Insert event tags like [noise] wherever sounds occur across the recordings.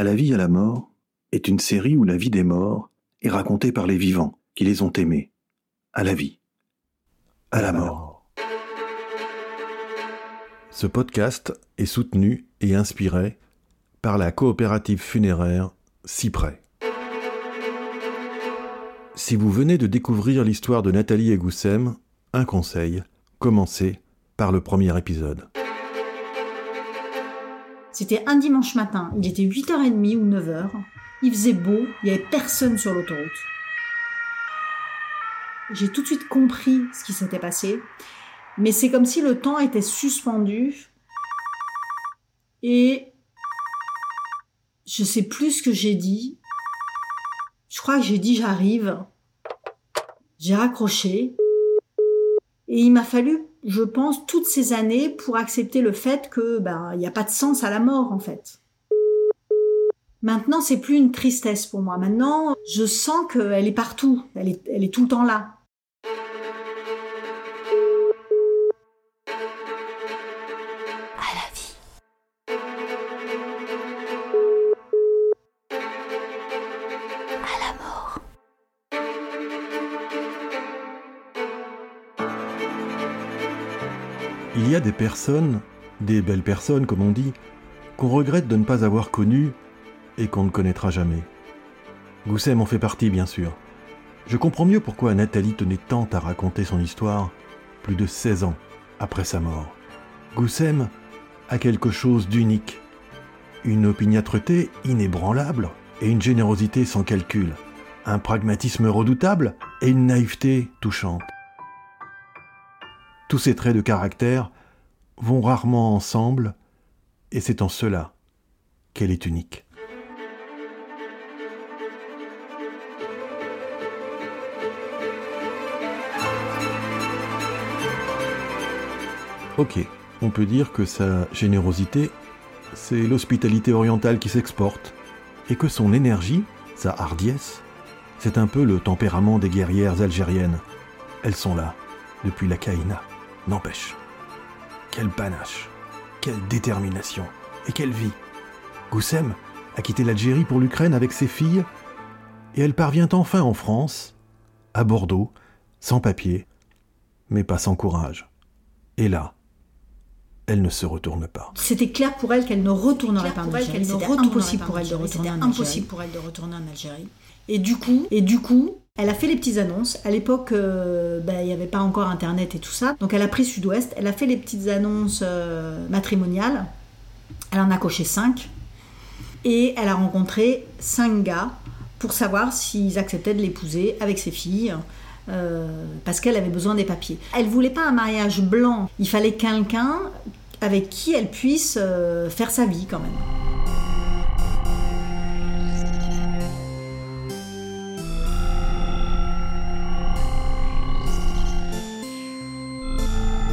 À la vie, à la mort est une série où la vie des morts est racontée par les vivants qui les ont aimés. À la vie, à la mort. Ce podcast est soutenu et inspiré par la coopérative funéraire Cyprès. Si vous venez de découvrir l'histoire de Nathalie et Goussem, un conseil, commencez par le premier épisode. C'était un dimanche matin, il était 8h30 ou 9h. Il faisait beau, il n'y avait personne sur l'autoroute. J'ai tout de suite compris ce qui s'était passé, mais c'est comme si le temps était suspendu et je sais plus ce que j'ai dit. Je crois que j'ai dit j'arrive. J'ai raccroché et il m'a fallu je pense, toutes ces années pour accepter le fait que ben il n'y a pas de sens à la mort en fait. Maintenant, c'est plus une tristesse pour moi. Maintenant, je sens qu'elle est partout. Elle est, elle est tout le temps là. Des personnes, des belles personnes comme on dit, qu'on regrette de ne pas avoir connues et qu'on ne connaîtra jamais. Goussem en fait partie, bien sûr. Je comprends mieux pourquoi Nathalie tenait tant à raconter son histoire plus de 16 ans après sa mort. Goussem a quelque chose d'unique, une opiniâtreté inébranlable et une générosité sans calcul, un pragmatisme redoutable et une naïveté touchante. Tous ces traits de caractère vont rarement ensemble, et c'est en cela qu'elle est unique. Ok, on peut dire que sa générosité, c'est l'hospitalité orientale qui s'exporte, et que son énergie, sa hardiesse, c'est un peu le tempérament des guerrières algériennes. Elles sont là, depuis la Caïna. N'empêche, quel panache, quelle détermination et quelle vie. Goussem a quitté l'Algérie pour l'Ukraine avec ses filles et elle parvient enfin en France, à Bordeaux, sans papier, mais pas sans courage. Et là, elle ne se retourne pas. C'était clair pour elle qu'elle ne retournerait pas en Algérie. C'était impossible pour elle de retourner en Algérie. pour elle de retourner en Algérie. Et du coup, et du coup, elle a fait les petites annonces. À l'époque, euh, ben, il n'y avait pas encore Internet et tout ça. Donc elle a pris Sud-Ouest. Elle a fait les petites annonces euh, matrimoniales. Elle en a coché cinq. Et elle a rencontré cinq gars pour savoir s'ils acceptaient de l'épouser avec ses filles. Euh, parce qu'elle avait besoin des papiers. Elle voulait pas un mariage blanc. Il fallait quelqu'un avec qui elle puisse faire sa vie quand même.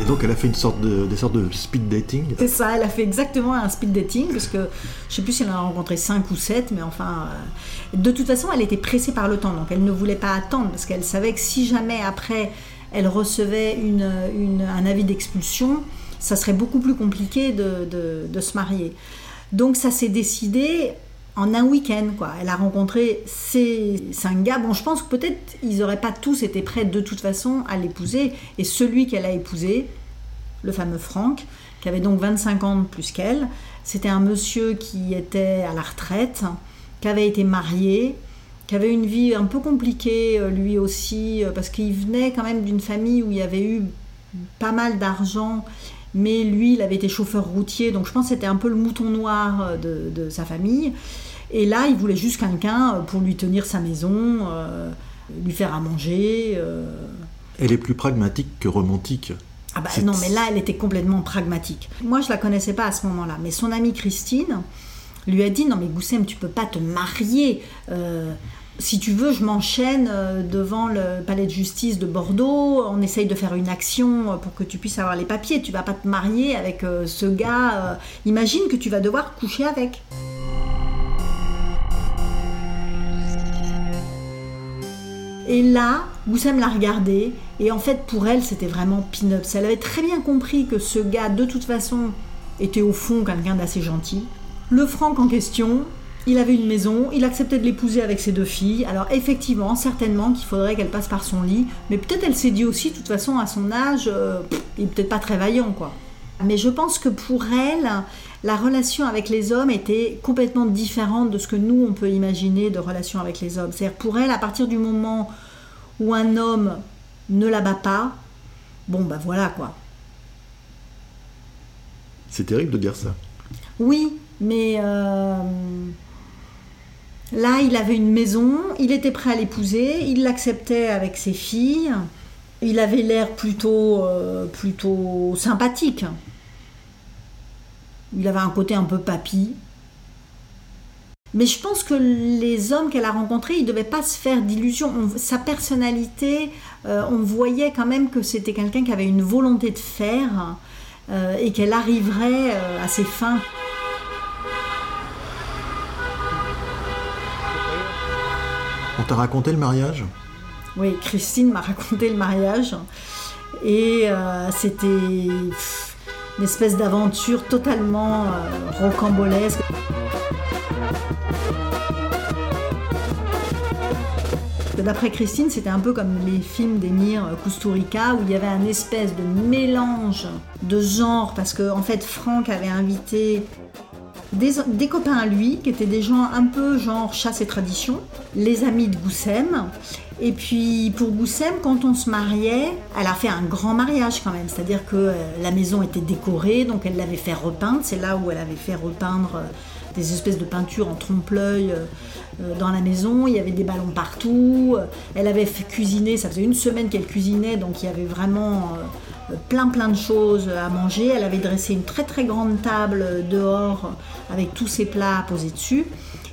Donc elle a fait une sorte de, des sortes de speed dating. C'est ça, elle a fait exactement un speed dating, parce que je sais plus si elle en a rencontré 5 ou 7, mais enfin, euh, de toute façon, elle était pressée par le temps, donc elle ne voulait pas attendre, parce qu'elle savait que si jamais après elle recevait une, un avis d'expulsion, ça serait beaucoup plus compliqué de, de, de se marier. Donc ça s'est décidé en un week-end, quoi. Elle a rencontré ces cinq gars. Bon, je pense que peut-être ils n'auraient pas tous été prêts de toute façon à l'épouser. Et celui qu'elle a épousé, le fameux Franck, qui avait donc 25 ans de plus qu'elle, c'était un monsieur qui était à la retraite, qui avait été marié, qui avait une vie un peu compliquée euh, lui aussi, euh, parce qu'il venait quand même d'une famille où il y avait eu pas mal d'argent mais lui, il avait été chauffeur routier, donc je pense que c'était un peu le mouton noir euh, de, sa famille. Et là, il voulait juste quelqu'un pour lui tenir sa maison, lui faire à manger. Elle est plus pragmatique que romantique. Ah bah non, mais là, elle était complètement pragmatique. Moi, je la connaissais pas à ce moment-là, mais son amie Christine lui a dit non mais Goussem, tu peux pas te marier si tu veux, je m'enchaîne euh, devant le palais de justice de Bordeaux. On essaye de faire une action euh, pour que tu puisses avoir les papiers. Tu vas pas te marier avec euh, ce gars. Imagine que tu vas devoir coucher avec. Et là, Goussem l'a regardé, et en fait, pour elle, c'était vraiment pin-up. Elle avait très bien compris que ce gars, de toute façon, était au fond quelqu'un d'assez gentil. Le Franck en question, il avait une maison, il acceptait de l'épouser avec ses deux filles. Alors effectivement, certainement qu'il faudrait qu'elle passe par son lit, mais peut-être elle s'est dit aussi, de toute façon, à son âge, euh, il est peut-être pas très vaillant, quoi. Mais je pense que pour elle, la relation avec les hommes était complètement différente de ce que nous, on peut imaginer de relation avec les hommes. C'est-à-dire pour elle, à partir du moment où un homme ne la bat pas, bon, bah voilà, quoi. C'est terrible de dire ça. Oui, mais... euh, Là, il avait une maison, il était prêt à l'épouser, il l'acceptait avec ses filles. Il avait l'air plutôt, euh, plutôt sympathique. Il avait un côté un peu papy. Mais je pense que les hommes qu'elle a rencontrés, ils ne devaient pas se faire d'illusions. On- Sa personnalité, euh, on voyait quand même que c'était quelqu'un qui avait une volonté de faire euh, et qu'elle arriverait euh, à ses fins. On t'a raconté le mariage? Oui, Christine m'a raconté le mariage. Et c'était une espèce d'aventure totalement euh, rocambolesque. D'après Christine, c'était un peu comme les films d'Emir Kusturica où il y avait un espèce de mélange de genres parce que en fait Franck avait invité des, des copains à lui qui étaient des gens un peu genre chasse et tradition, les amis de Goussem. Et puis pour Goussem, quand on se mariait, elle a fait un grand mariage quand même, c'est-à-dire que euh, la maison était décorée, donc elle l'avait fait repeindre. C'est là où elle avait fait repeindre euh, des espèces de peintures en trompe-l'œil euh, dans la maison. Il y avait des ballons partout. Elle avait fait cuisiner, ça faisait une semaine qu'elle cuisinait, donc il y avait vraiment plein plein de choses à manger. Elle avait dressé une très très grande table dehors avec tous ses plats posés dessus.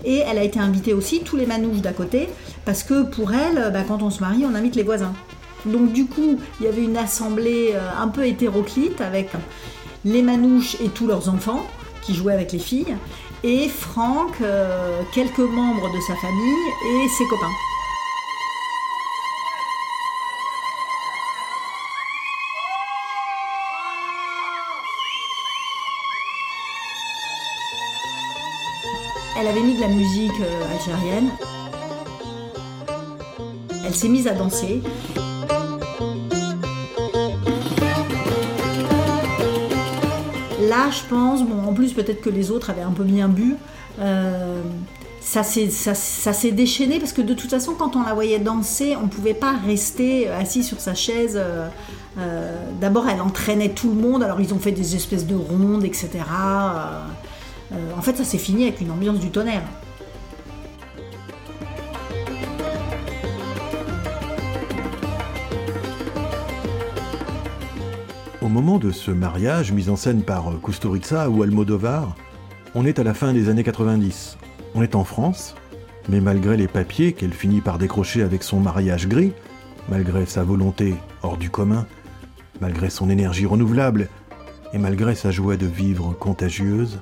Et elle a été invitée aussi tous les manouches d'à côté, parce que pour elle, bah, quand on se marie, on invite les voisins. Donc du coup, il y avait une assemblée euh, un peu hétéroclite avec les manouches et tous leurs enfants qui jouaient avec les filles, et Franck, euh, quelques membres de sa famille et ses copains. Elle avait mis de la musique euh, algérienne. Elle s'est mise à danser. Là, je pense, bon, en plus peut-être que les autres avaient un peu bien bu, euh, ça s'est déchaîné parce que de toute façon, quand on la voyait danser, on ne pouvait pas rester assis sur sa chaise. euh, euh, D'abord, elle entraînait tout le monde, alors ils ont fait des espèces de rondes, etc. Euh, en fait, ça s'est fini avec une ambiance du tonnerre. Au moment de ce mariage, mis en scène par Kusturica ou Almodovar, on est à la fin des années 90. On est en France, mais malgré les papiers qu'elle finit par décrocher avec son mariage gris, malgré sa volonté hors du commun, malgré son énergie renouvelable et malgré sa joie de vivre contagieuse,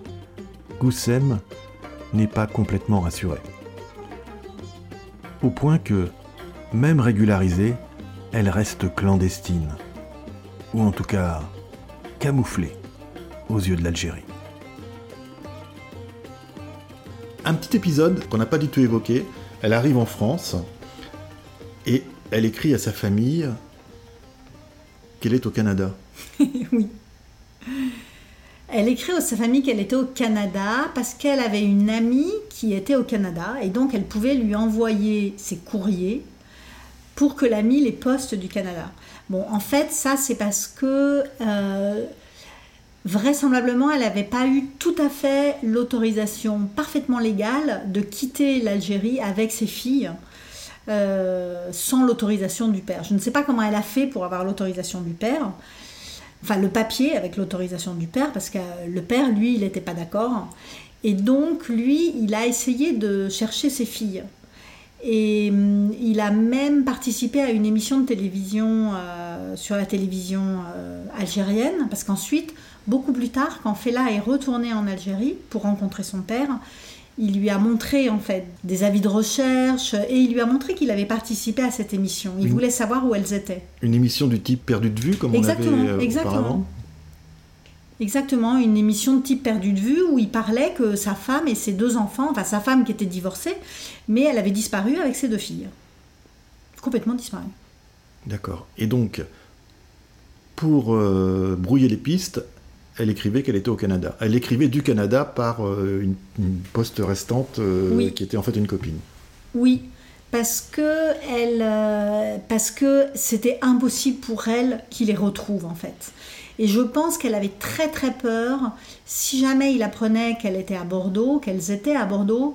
Goussem n'est pas complètement rassurée. Au point que, même régularisée, elle reste clandestine ou en tout cas camouflée aux yeux de l'Algérie. Un petit épisode qu'on n'a pas du tout évoqué, elle arrive en France et elle écrit à sa famille qu'elle est au Canada. [laughs] oui. Elle écrit à sa famille qu'elle était au Canada parce qu'elle avait une amie qui était au Canada et donc elle pouvait lui envoyer ses courriers pour que l'amie les poste du Canada. Bon, en fait, ça c'est parce que euh, vraisemblablement elle n'avait pas eu tout à fait l'autorisation parfaitement légale de quitter l'Algérie avec ses filles. euh, sans l'autorisation du père. Je ne sais pas comment elle a fait pour avoir l'autorisation du père, enfin le papier avec l'autorisation du père, parce que le père, lui, il n'était pas d'accord. Et donc, lui, il a essayé de chercher ses filles. Et hum, il a même participé à une émission de télévision euh, sur la télévision euh, algérienne, parce qu'ensuite, beaucoup plus tard, quand Fela est retourné en Algérie pour rencontrer son père, il lui a montré en fait des avis de recherche et il lui a montré qu'il avait participé à cette émission. Il Une- voulait savoir où elles étaient. Une émission du type perdu de vue comme Exactement, on avait euh, exactement. auparavant. Exactement, une émission de type perdu de vue où il parlait que sa femme et ses deux enfants, enfin sa femme qui était divorcée, mais elle avait disparu avec ses deux filles. Complètement disparu. D'accord. Et donc, pour euh, brouiller les pistes, elle écrivait qu'elle était au Canada. Elle écrivait du Canada par euh, une, poste restante euh, qui était en fait une copine. Oui, parce que elle, parce que c'était impossible pour elle qu'il les retrouve en fait. Et je pense qu'elle avait très très peur, si jamais il apprenait qu'elle était à Bordeaux, qu'elles étaient à Bordeaux,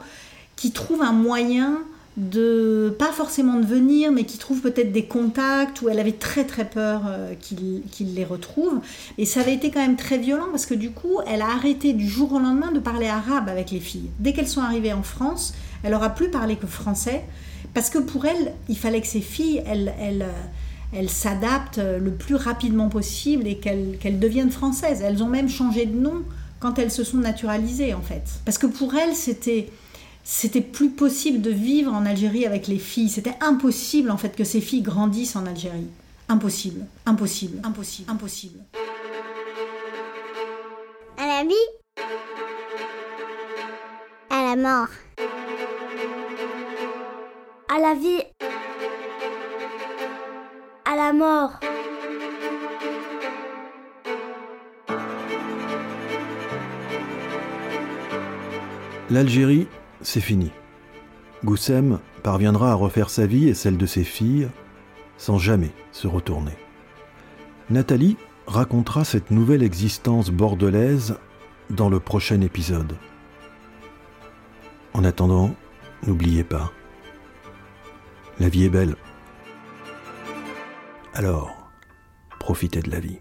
qu'il trouve un moyen de, pas forcément de venir, mais qui trouve peut-être des contacts, où elle avait très très peur euh, qu'il les retrouve. Et ça avait été quand même très violent, parce que du coup, elle a arrêté du jour au lendemain de parler arabe avec les filles. Dès qu'elles sont arrivées en France, elle aura plus parlé que français, parce que pour elle, il fallait que ces filles, elles... elles elles s'adaptent le plus rapidement possible et qu'elles deviennent françaises. Elles ont même changé de nom quand elles se sont naturalisées en fait. Parce que pour elles, c'était c'était plus possible de vivre en Algérie avec les filles. C'était impossible en fait que ces filles grandissent en Algérie. Impossible, impossible, impossible, impossible. À la vie. À la mort. À la vie. À la mort. L'Algérie c'est fini. Goussem parviendra à refaire sa vie et celle de ses filles sans jamais se retourner. Nathalie racontera cette nouvelle existence bordelaise dans le prochain épisode. En attendant, n'oubliez pas, la vie est belle. Alors, profitez de la vie.